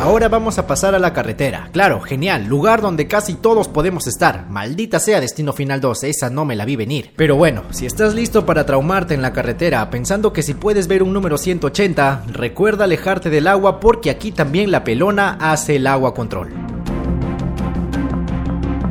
Ahora vamos a pasar a la carretera. Claro, genial, lugar donde casi todos podemos estar. Maldita sea Destino Final 2, esa no me la vi venir. Pero bueno, si estás listo para traumarte en la carretera pensando que si puedes ver un número 180, recuerda alejarte del agua porque aquí también la pelona hace el agua control.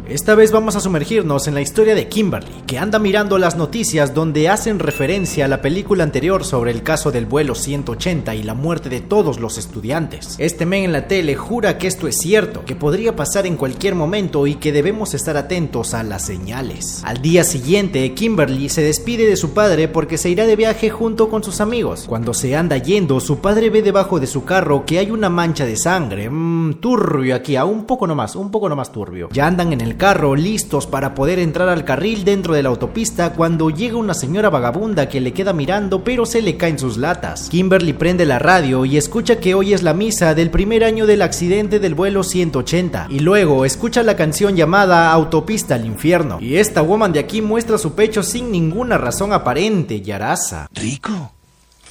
Esta vez vamos a sumergirnos en la historia de Kimberly, que anda mirando las noticias donde hacen referencia a la película anterior sobre el caso del vuelo 180 y la muerte de todos los estudiantes. Este men en la tele jura que esto es cierto, que podría pasar en cualquier momento y que debemos estar atentos a las señales. Al día siguiente, Kimberly se despide de su padre porque se irá de viaje junto con sus amigos. Cuando se anda yendo, su padre ve debajo de su carro que hay una mancha de sangre. Mmm, turbio aquí, a un poco nomás, un poco nomás turbio. Ya andan en el carro listos para poder entrar al carril dentro de la autopista cuando llega una señora vagabunda que le queda mirando pero se le caen sus latas. Kimberly prende la radio y escucha que hoy es la misa del primer año del accidente del vuelo 180 y luego escucha la canción llamada Autopista al infierno. Y esta woman de aquí muestra su pecho sin ninguna razón aparente, Yarasa. Rico.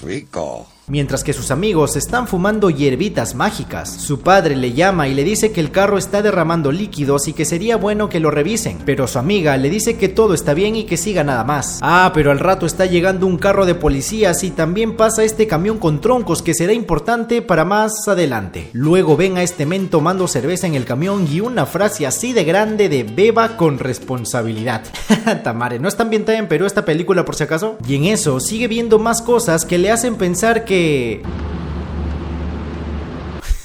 Rico mientras que sus amigos están fumando hierbitas mágicas. Su padre le llama y le dice que el carro está derramando líquidos y que sería bueno que lo revisen, pero su amiga le dice que todo está bien y que siga nada más. Ah, pero al rato está llegando un carro de policías y también pasa este camión con troncos que será importante para más adelante. Luego ven a este men tomando cerveza en el camión y una frase así de grande de beba con responsabilidad. Tamare, ¿no están bien en Perú esta película por si acaso? Y en eso sigue viendo más cosas que le hacen pensar que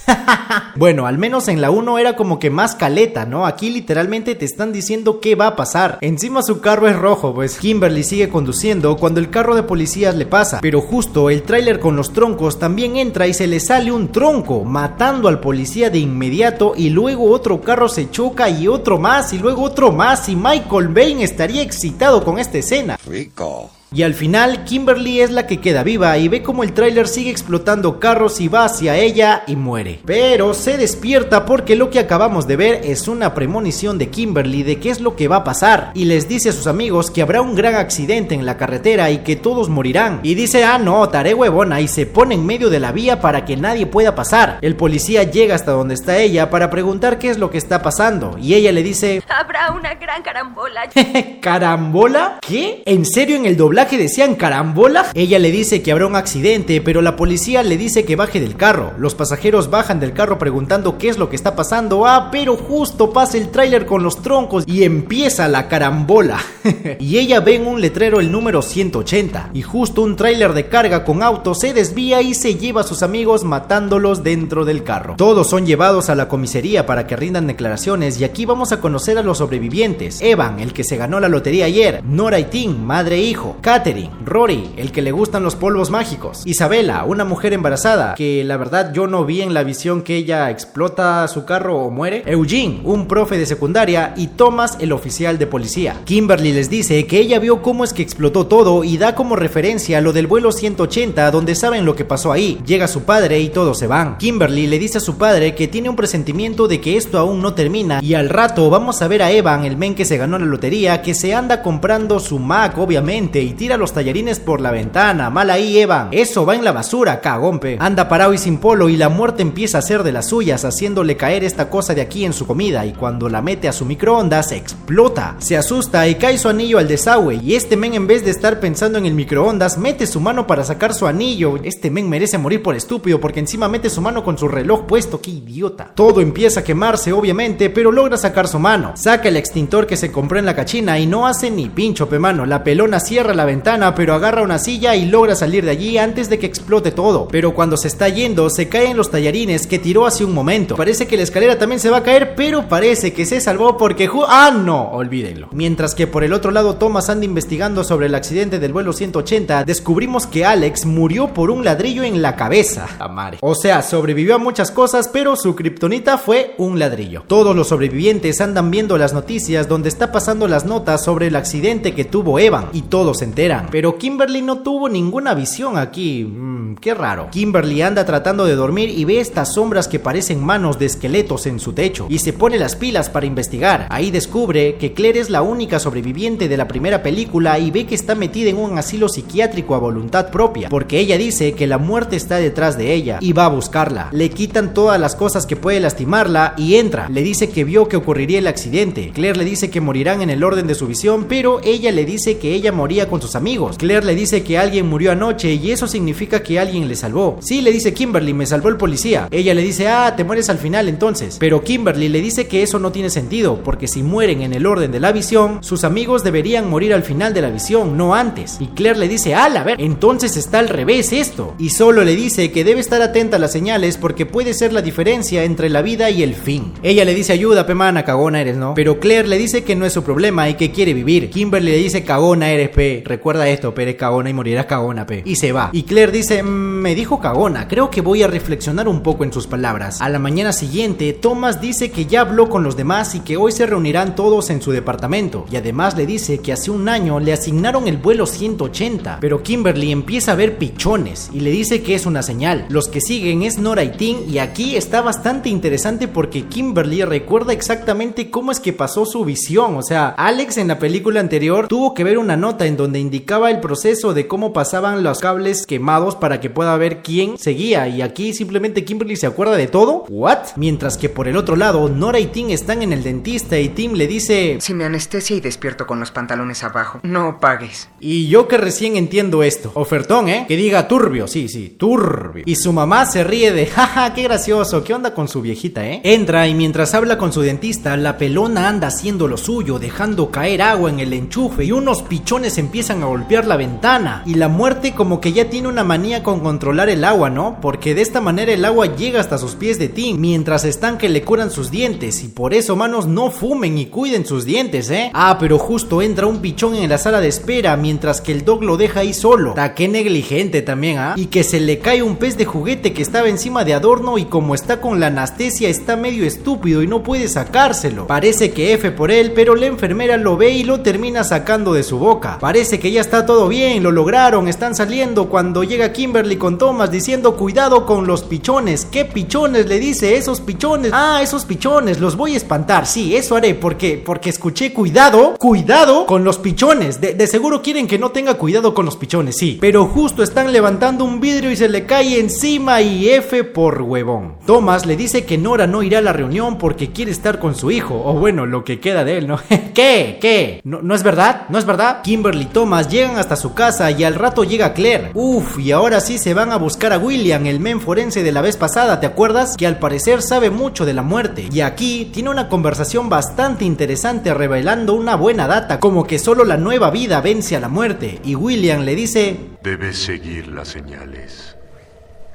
bueno, al menos en la 1 era como que más caleta, ¿no? Aquí literalmente te están diciendo qué va a pasar. Encima su carro es rojo, pues Kimberly sigue conduciendo cuando el carro de policías le pasa. Pero justo el tráiler con los troncos también entra y se le sale un tronco, matando al policía de inmediato y luego otro carro se choca y otro más y luego otro más y Michael Bain estaría excitado con esta escena. Rico. Y al final, Kimberly es la que queda viva y ve como el tráiler sigue explotando carros y va hacia ella y muere. Pero se despierta porque lo que acabamos de ver es una premonición de Kimberly de qué es lo que va a pasar. Y les dice a sus amigos que habrá un gran accidente en la carretera y que todos morirán. Y dice, ah no, taré huevona y se pone en medio de la vía para que nadie pueda pasar. El policía llega hasta donde está ella para preguntar qué es lo que está pasando. Y ella le dice, habrá una gran carambola. ¿Carambola? ¿Qué? ¿En serio en el doblaje? Que decían carambola? Ella le dice que habrá un accidente, pero la policía le dice que baje del carro. Los pasajeros bajan del carro preguntando qué es lo que está pasando. Ah, pero justo pasa el tráiler con los troncos y empieza la carambola. y ella ve en un letrero el número 180 y justo un tráiler de carga con autos se desvía y se lleva a sus amigos matándolos dentro del carro. Todos son llevados a la comisaría para que rindan declaraciones y aquí vamos a conocer a los sobrevivientes. Evan, el que se ganó la lotería ayer, Nora y Tim, madre e hijo, Katherine, Rory, el que le gustan los polvos mágicos, Isabela, una mujer embarazada, que la verdad yo no vi en la visión que ella explota su carro o muere, Eugene, un profe de secundaria, y Thomas, el oficial de policía. Kimberly les dice que ella vio cómo es que explotó todo y da como referencia lo del vuelo 180 donde saben lo que pasó ahí. Llega su padre y todos se van. Kimberly le dice a su padre que tiene un presentimiento de que esto aún no termina y al rato vamos a ver a Evan, el men que se ganó la lotería, que se anda comprando su Mac obviamente y tira los tallarines por la ventana. Mal ahí, Evan. Eso va en la basura, cagompe. Anda parado y sin polo y la muerte empieza a ser de las suyas, haciéndole caer esta cosa de aquí en su comida. Y cuando la mete a su microondas, explota. Se asusta y cae su anillo al desagüe. Y este men, en vez de estar pensando en el microondas, mete su mano para sacar su anillo. Este men merece morir por estúpido porque encima mete su mano con su reloj puesto. ¡Qué idiota! Todo empieza a quemarse, obviamente, pero logra sacar su mano. Saca el extintor que se compró en la cachina y no hace ni pincho, pe mano. La pelona cierra la ventana, pero agarra una silla y logra salir de allí antes de que explote todo. Pero cuando se está yendo, se caen los tallarines que tiró hace un momento. Parece que la escalera también se va a caer, pero parece que se salvó porque... ¡Ah, no! Olvídenlo. Mientras que por el otro lado Thomas anda investigando sobre el accidente del vuelo 180, descubrimos que Alex murió por un ladrillo en la cabeza. Amare. O sea, sobrevivió a muchas cosas, pero su kriptonita fue un ladrillo. Todos los sobrevivientes andan viendo las noticias donde está pasando las notas sobre el accidente que tuvo Evan y todos se Pero Kimberly no tuvo ninguna visión aquí. Mmm, qué raro. Kimberly anda tratando de dormir y ve estas sombras que parecen manos de esqueletos en su techo. Y se pone las pilas para investigar. Ahí descubre que Claire es la única sobreviviente de la primera película y ve que está metida en un asilo psiquiátrico a voluntad propia. Porque ella dice que la muerte está detrás de ella y va a buscarla. Le quitan todas las cosas que puede lastimarla y entra. Le dice que vio que ocurriría el accidente. Claire le dice que morirán en el orden de su visión, pero ella le dice que ella moría con sus amigos. Claire le dice que alguien murió anoche y eso significa que alguien le salvó. Sí, le dice Kimberly, me salvó el policía. Ella le dice, ah, te mueres al final entonces. Pero Kimberly le dice que eso no tiene sentido, porque si mueren en el orden de la visión, sus amigos deberían morir al final de la visión, no antes. Y Claire le dice, ah, a ver, entonces está al revés esto. Y solo le dice que debe estar atenta a las señales porque puede ser la diferencia entre la vida y el fin. Ella le dice, ayuda, pemana, cagona eres, ¿no? Pero Claire le dice que no es su problema y que quiere vivir. Kimberly le dice, cagona eres, pe. Recuerda esto, pe, eres cagona y morirás cagona, pe. Y se va. Y Claire dice, "Mm, me dijo cagona, creo que voy a reflexionar un poco en sus palabras. A la mañana siguiente, Thomas dice que ya habló con los demás y que hoy se reunirán todos en su departamento. Y además le dice que hace un año le asignaron el vuelo 180. Pero Kimberly empieza a ver pichones y le dice que es una señal. Los que siguen es Nora y Tim y aquí está bastante interesante porque Kimberly recuerda exactamente cómo es que pasó su visión. O sea, Alex en la película anterior tuvo que ver una nota en donde indicaba el proceso de cómo pasaban los cables quemados para que pueda ver quién seguía. Y aquí simplemente Kimberly se acuerda de todo. ¿What? Mientras que por el otro lado, Nora y Tim están en el dentista y Tim le dice... Si me anestesia y despierto con los pantalones abajo, no pagues. Y yo que recién entiendo esto. Ofertón, ¿eh? Que diga turbio, sí, sí, turbio. Y su mamá se ríe de, jaja, qué gracioso, ¿qué onda con su viejita, eh? Entra y mientras habla con su dentista, la pelona anda haciendo lo suyo, dejando caer agua en el enchufe y unos pichones empiezan a golpear la ventana. Y la muerte como que ya tiene una manía con controlar el agua, ¿no? Porque de esta manera el agua llega hasta sus pies de Tim, mientras están que le curan sus dientes. Y por eso, manos, no fumen y cuiden sus dientes, ¿eh? Ah, pero justo entra un pichón en la sala de espera, mientras que el dog lo deja ahí solo. Ta, qué negligente también, ¿ah? Y que se le cae un pez de juguete que estaba encima de adorno y como está con la anestesia está medio estúpido y no puede sacárselo. Parece que F por él, pero la enfermera lo ve y lo termina sacando de su boca. Parece que ya está todo bien, lo lograron, están saliendo cuando llega Kimberly con Thomas diciendo cuidado con los pichones. ¿Qué pichones? Le dice esos pichones. Ah, esos pichones, los voy a espantar. Sí, eso haré porque, porque escuché cuidado, cuidado con los pichones. De, de seguro quieren que no tenga cuidado con los pichones, sí. Pero justo están levantando un vidrio y se le cae encima y F por huevón. Thomas le dice que Nora no irá a la reunión porque quiere estar con su hijo. O bueno, lo que queda de él, ¿no? ¿Qué? ¿Qué? ¿No, ¿No es verdad? ¿No es verdad? Kimberly y Thomas llegan hasta su casa y al rato llega Claire. Uf, y ahora sí se van a buscar a William, el men forense de la vez pasada, ¿te acuerdas? Que al parecer sabe mucho de la muerte. Y aquí tiene una conversación bastante interesante revelando una buena data, como que solo la nueva vida vence a la muerte. Y William le dice... Debes seguir las señales.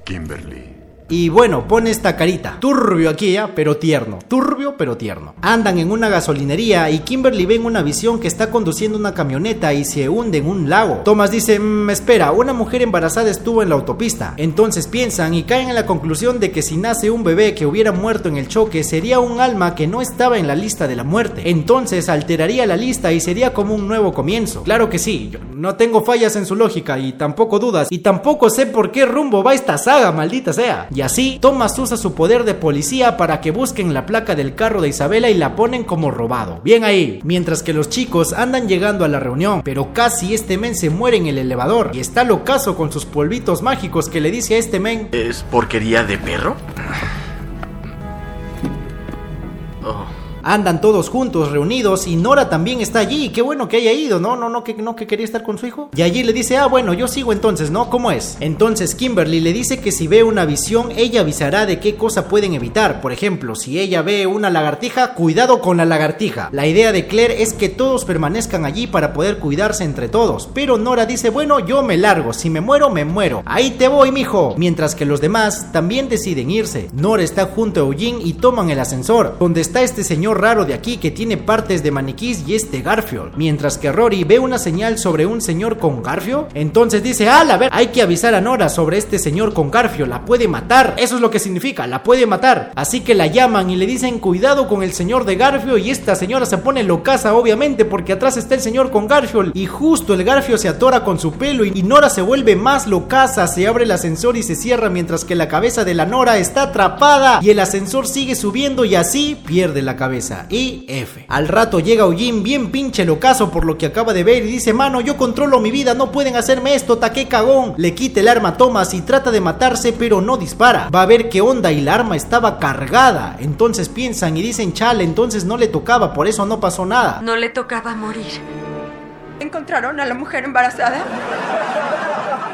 Kimberly. Y bueno, pone esta carita. Turbio aquí ya, pero tierno. Turbio, pero tierno. Andan en una gasolinería y Kimberly ve una visión que está conduciendo una camioneta y se hunde en un lago. Thomas dice, "Mm, espera, una mujer embarazada estuvo en la autopista. Entonces piensan y caen en la conclusión de que si nace un bebé que hubiera muerto en el choque, sería un alma que no estaba en la lista de la muerte. Entonces alteraría la lista y sería como un nuevo comienzo. Claro que sí, yo no tengo fallas en su lógica y tampoco dudas. Y tampoco sé por qué rumbo va esta saga, maldita sea. Y así, Thomas usa su poder de policía para que busquen la placa del carro de Isabela y la ponen como robado. Bien ahí. Mientras que los chicos andan llegando a la reunión, pero casi este men se muere en el elevador y está locazo con sus polvitos mágicos que le dice a este men. ¿Es porquería de perro? Oh. Andan todos juntos, reunidos, y Nora también está allí. Qué bueno que haya ido, ¿no? No, no, que no que quería estar con su hijo. Y allí le dice, ah, bueno, yo sigo entonces, ¿no? ¿Cómo es? Entonces Kimberly le dice que si ve una visión, ella avisará de qué cosa pueden evitar. Por ejemplo, si ella ve una lagartija, cuidado con la lagartija. La idea de Claire es que todos permanezcan allí para poder cuidarse entre todos. Pero Nora dice, bueno, yo me largo. Si me muero, me muero. Ahí te voy, mijo. Mientras que los demás también deciden irse. Nora está junto a Eugene y toman el ascensor, donde está este señor raro de aquí que tiene partes de maniquís y este Garfield. Mientras que Rory ve una señal sobre un señor con Garfio, entonces dice, ah, a ver, hay que avisar a Nora sobre este señor con Garfio, la puede matar. Eso es lo que significa, la puede matar. Así que la llaman y le dicen, cuidado con el señor de Garfio y esta señora se pone locaza obviamente porque atrás está el señor con Garfio y justo el Garfio se atora con su pelo y Nora se vuelve más locaza, se abre el ascensor y se cierra mientras que la cabeza de la Nora está atrapada y el ascensor sigue subiendo y así pierde la cabeza. Y F. Al rato llega Ojin bien pinche locazo por lo que acaba de ver y dice, mano, yo controlo mi vida, no pueden hacerme esto, taque cagón. Le quita el arma a Thomas y trata de matarse pero no dispara. Va a ver qué onda y la arma estaba cargada. Entonces piensan y dicen, chale, entonces no le tocaba, por eso no pasó nada. No le tocaba morir. ¿Encontraron a la mujer embarazada?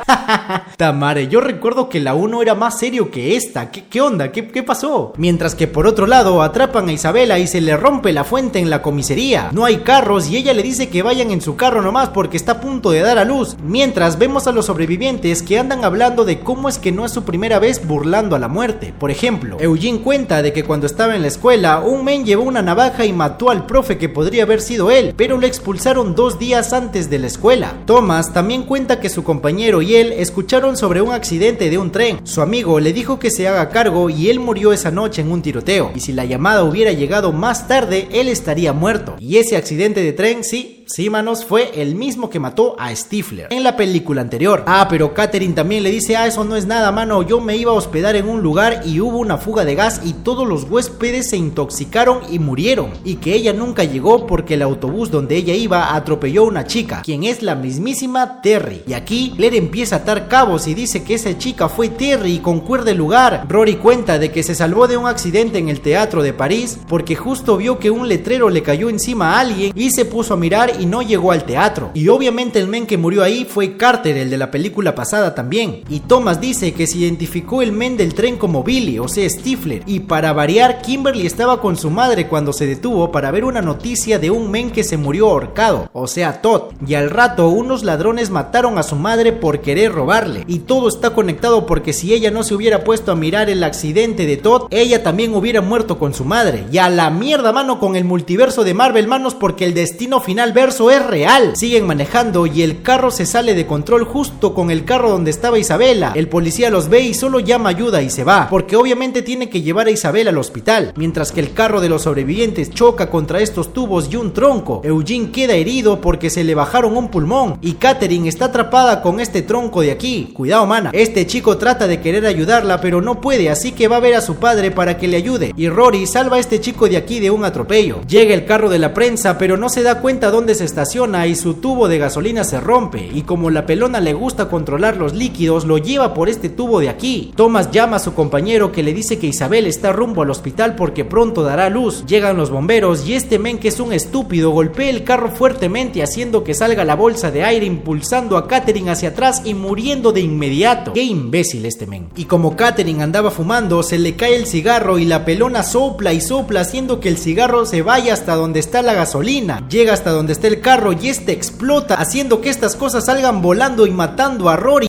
Tamare, yo recuerdo que la 1 era más serio que esta. ¿Qué, qué onda? ¿Qué, ¿Qué pasó? Mientras que por otro lado atrapan a Isabela y se le rompe la fuente en la comisaría. No hay carros y ella le dice que vayan en su carro nomás porque está a punto de dar a luz. Mientras vemos a los sobrevivientes que andan hablando de cómo es que no es su primera vez burlando a la muerte. Por ejemplo, Eugene cuenta de que cuando estaba en la escuela, un men llevó una navaja y mató al profe que podría haber sido él, pero lo expulsaron dos días antes de la escuela. Thomas también cuenta que su compañero y escucharon sobre un accidente de un tren. Su amigo le dijo que se haga cargo y él murió esa noche en un tiroteo. Y si la llamada hubiera llegado más tarde, él estaría muerto. Y ese accidente de tren sí Sí, manos, fue el mismo que mató a Stifler en la película anterior. Ah, pero Katherine también le dice, ah, eso no es nada, mano, yo me iba a hospedar en un lugar y hubo una fuga de gas y todos los huéspedes se intoxicaron y murieron. Y que ella nunca llegó porque el autobús donde ella iba atropelló a una chica, quien es la mismísima Terry. Y aquí Claire empieza a atar cabos y dice que esa chica fue Terry y concuerda el lugar. Rory cuenta de que se salvó de un accidente en el teatro de París porque justo vio que un letrero le cayó encima a alguien y se puso a mirar y no llegó al teatro. Y obviamente el men que murió ahí fue Carter, el de la película pasada también. Y Thomas dice que se identificó el men del tren como Billy, o sea, Stifler. Y para variar, Kimberly estaba con su madre cuando se detuvo para ver una noticia de un men que se murió ahorcado, o sea, Todd. Y al rato unos ladrones mataron a su madre por querer robarle. Y todo está conectado porque si ella no se hubiera puesto a mirar el accidente de Todd, ella también hubiera muerto con su madre. Y a la mierda mano con el multiverso de Marvel manos porque el destino final es real. Siguen manejando y el carro se sale de control justo con el carro donde estaba Isabela. El policía los ve y solo llama ayuda y se va, porque obviamente tiene que llevar a Isabela al hospital, mientras que el carro de los sobrevivientes choca contra estos tubos y un tronco. Eugene queda herido porque se le bajaron un pulmón y Katherine está atrapada con este tronco de aquí. Cuidado, mana. Este chico trata de querer ayudarla, pero no puede, así que va a ver a su padre para que le ayude. Y Rory salva a este chico de aquí de un atropello. Llega el carro de la prensa, pero no se da cuenta dónde se estaciona y su tubo de gasolina se rompe. Y como la pelona le gusta controlar los líquidos, lo lleva por este tubo de aquí. Thomas llama a su compañero que le dice que Isabel está rumbo al hospital porque pronto dará luz. Llegan los bomberos y este men que es un estúpido golpea el carro fuertemente haciendo que salga la bolsa de aire impulsando a Katherine hacia atrás y muriendo de inmediato. Qué imbécil este men. Y como Katherine andaba fumando, se le cae el cigarro y la pelona sopla y sopla haciendo que el cigarro se vaya hasta donde está la gasolina. Llega hasta donde está el carro y este explota haciendo que estas cosas salgan volando y matando a Rory.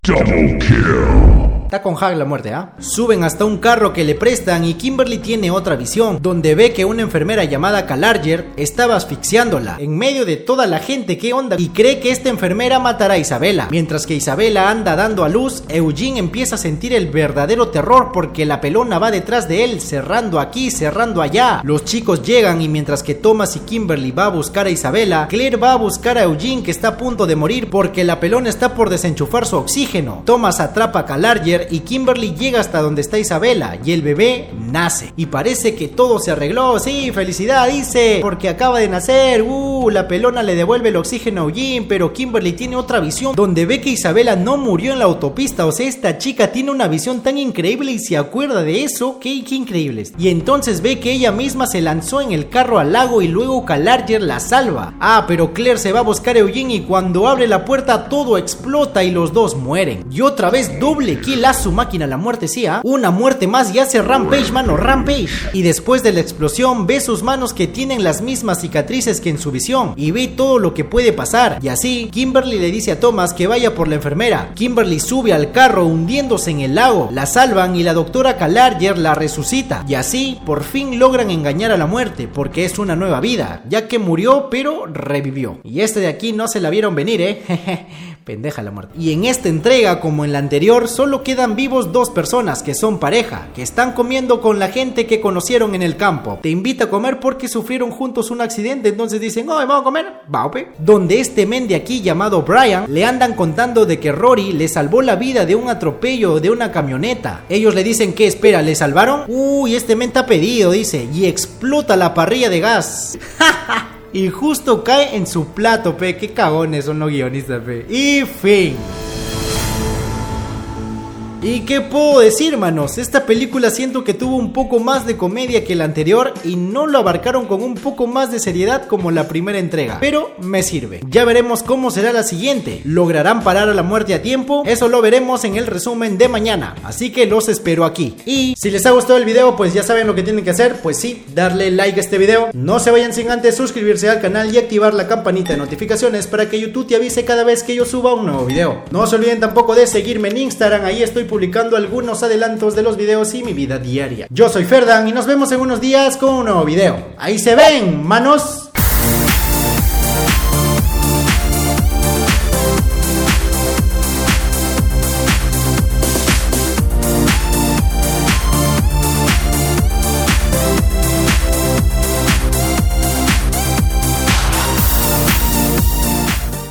Está con Hag la muerte, ¿ah? Suben hasta un carro que le prestan y Kimberly tiene otra visión, donde ve que una enfermera llamada Calarger estaba asfixiándola en medio de toda la gente, ¿qué onda? Y cree que esta enfermera matará a Isabela. Mientras que Isabela anda dando a luz, Eugene empieza a sentir el verdadero terror porque la pelona va detrás de él, cerrando aquí, cerrando allá. Los chicos llegan y mientras que Thomas y Kimberly va a buscar a Isabela, Claire va a buscar a Eugene que está a punto de morir porque la pelona está por desenchufar su oxígeno. Thomas atrapa a Calarger y Kimberly llega hasta donde está Isabela y el bebé nace. Y parece que todo se arregló, sí, felicidad, dice, porque acaba de nacer, uh, la pelona le devuelve el oxígeno a Eugene, pero Kimberly tiene otra visión donde ve que Isabela no murió en la autopista, o sea, esta chica tiene una visión tan increíble y se acuerda de eso, qué, qué increíble. Y entonces ve que ella misma se lanzó en el carro al lago y luego Calarger la salva. Ah, pero Claire se va a buscar a Eugene y cuando abre la puerta todo explota y los dos mueren. Y otra vez doble kill su máquina la muerte sí, ¿ah? Una muerte más y hace Rampage, mano, Rampage. Y después de la explosión ve sus manos que tienen las mismas cicatrices que en su visión y ve todo lo que puede pasar. Y así, Kimberly le dice a Thomas que vaya por la enfermera. Kimberly sube al carro hundiéndose en el lago. La salvan y la doctora Calarger la resucita. Y así, por fin logran engañar a la muerte porque es una nueva vida, ya que murió pero revivió. Y este de aquí no se la vieron venir, ¿eh? Pendeja la muerte. Y en esta entrega, como en la anterior, solo quedan vivos dos personas que son pareja, que están comiendo con la gente que conocieron en el campo. Te invita a comer porque sufrieron juntos un accidente, entonces dicen, oh, vamos a comer, Baupe. Donde este men de aquí llamado Brian le andan contando de que Rory le salvó la vida de un atropello de una camioneta. Ellos le dicen que espera, ¿le salvaron? Uy, este men está pedido, dice, y explota la parrilla de gas. y justo cae en su plato, pe. Qué cagones son los guionistas, pe. Y fin. ¿Y qué puedo decir, manos? Esta película siento que tuvo un poco más de comedia que la anterior y no lo abarcaron con un poco más de seriedad como la primera entrega. Pero me sirve. Ya veremos cómo será la siguiente. ¿Lograrán parar a la muerte a tiempo? Eso lo veremos en el resumen de mañana. Así que los espero aquí. Y si les ha gustado el video, pues ya saben lo que tienen que hacer. Pues sí, darle like a este video. No se vayan sin antes suscribirse al canal y activar la campanita de notificaciones para que YouTube te avise cada vez que yo suba un nuevo video. No se olviden tampoco de seguirme en Instagram. Ahí estoy publicando algunos adelantos de los videos y mi vida diaria. Yo soy Ferdan y nos vemos en unos días con un nuevo video. Ahí se ven, manos.